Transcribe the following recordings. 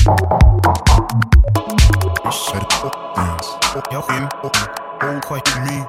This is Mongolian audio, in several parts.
Set it up, dance. Yo, him, oh, oh, quite me.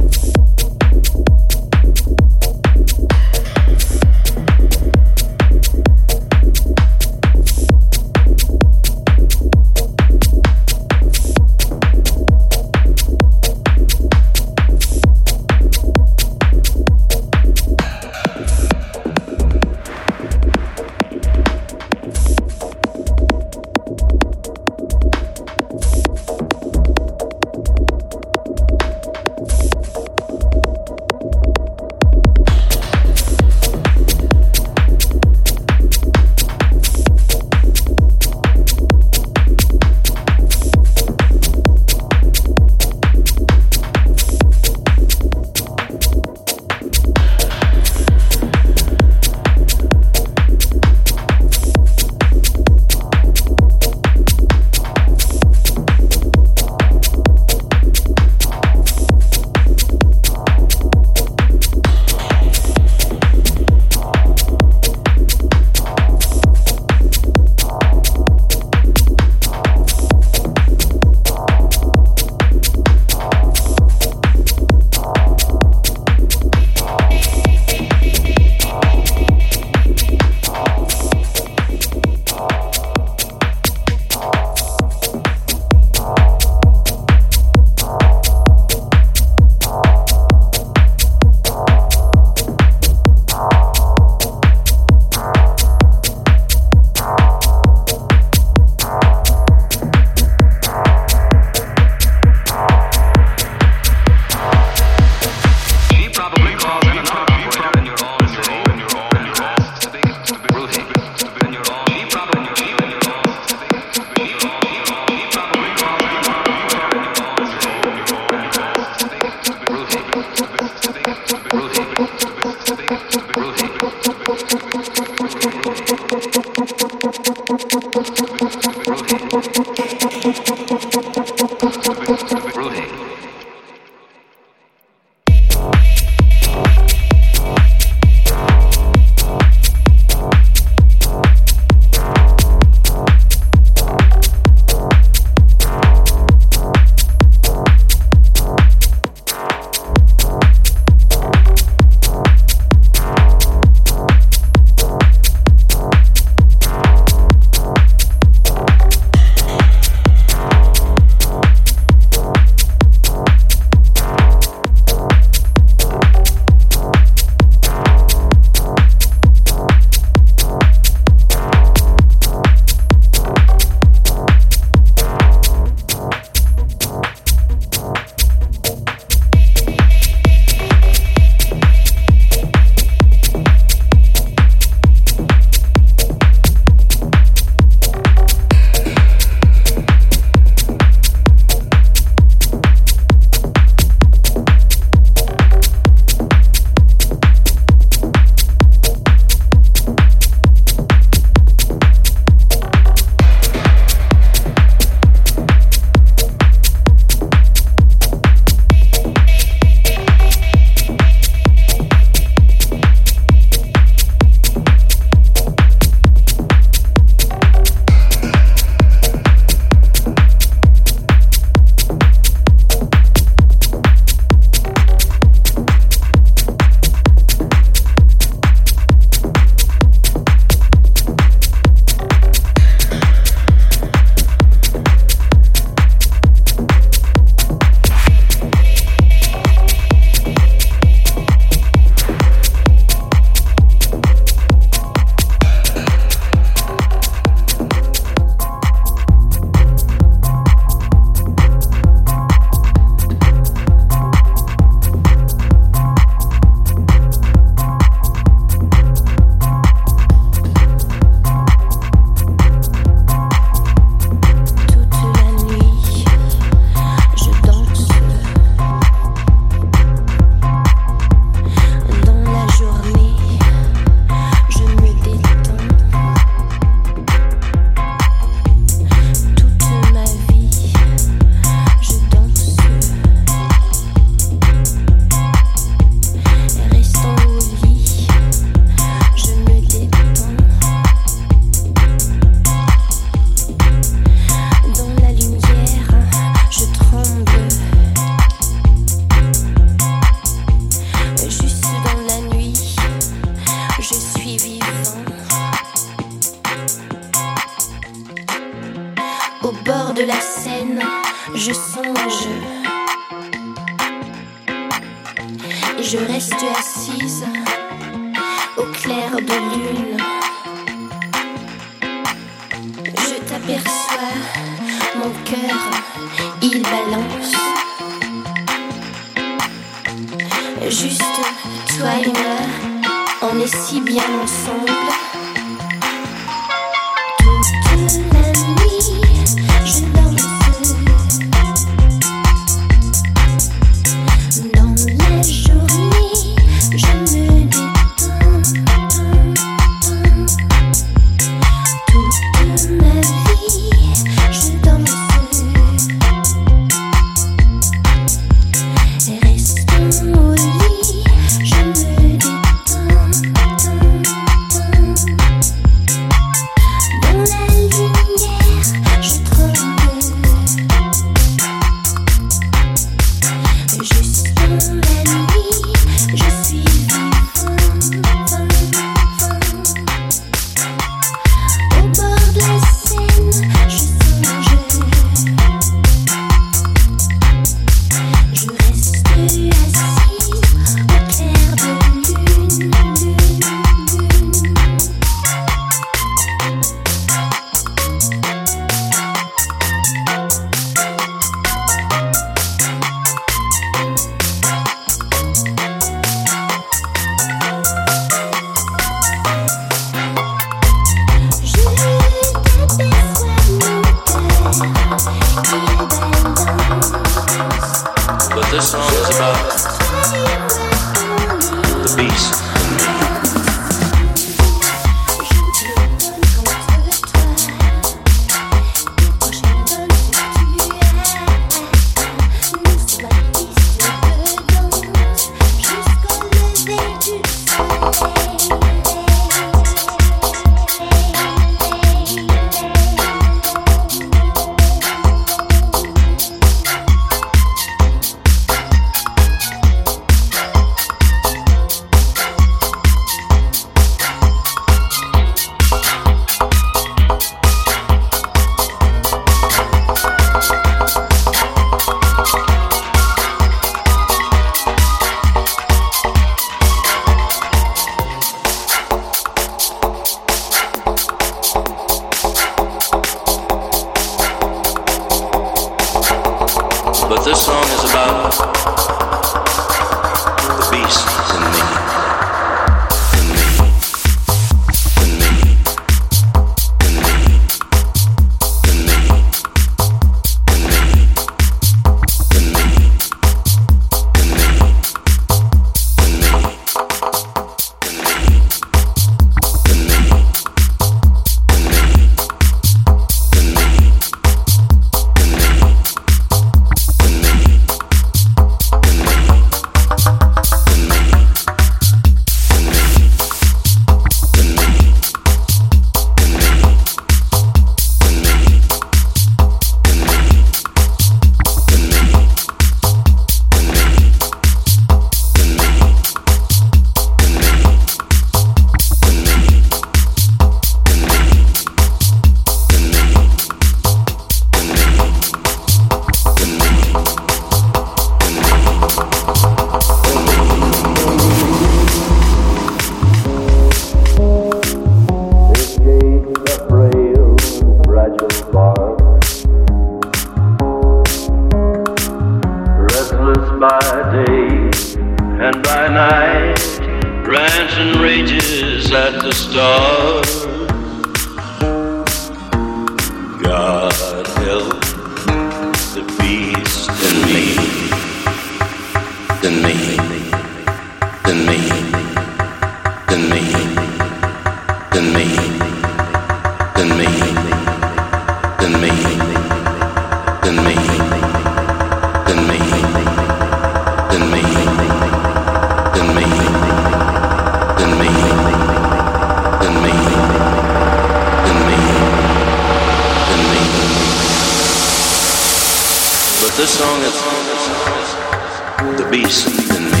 the beast in me.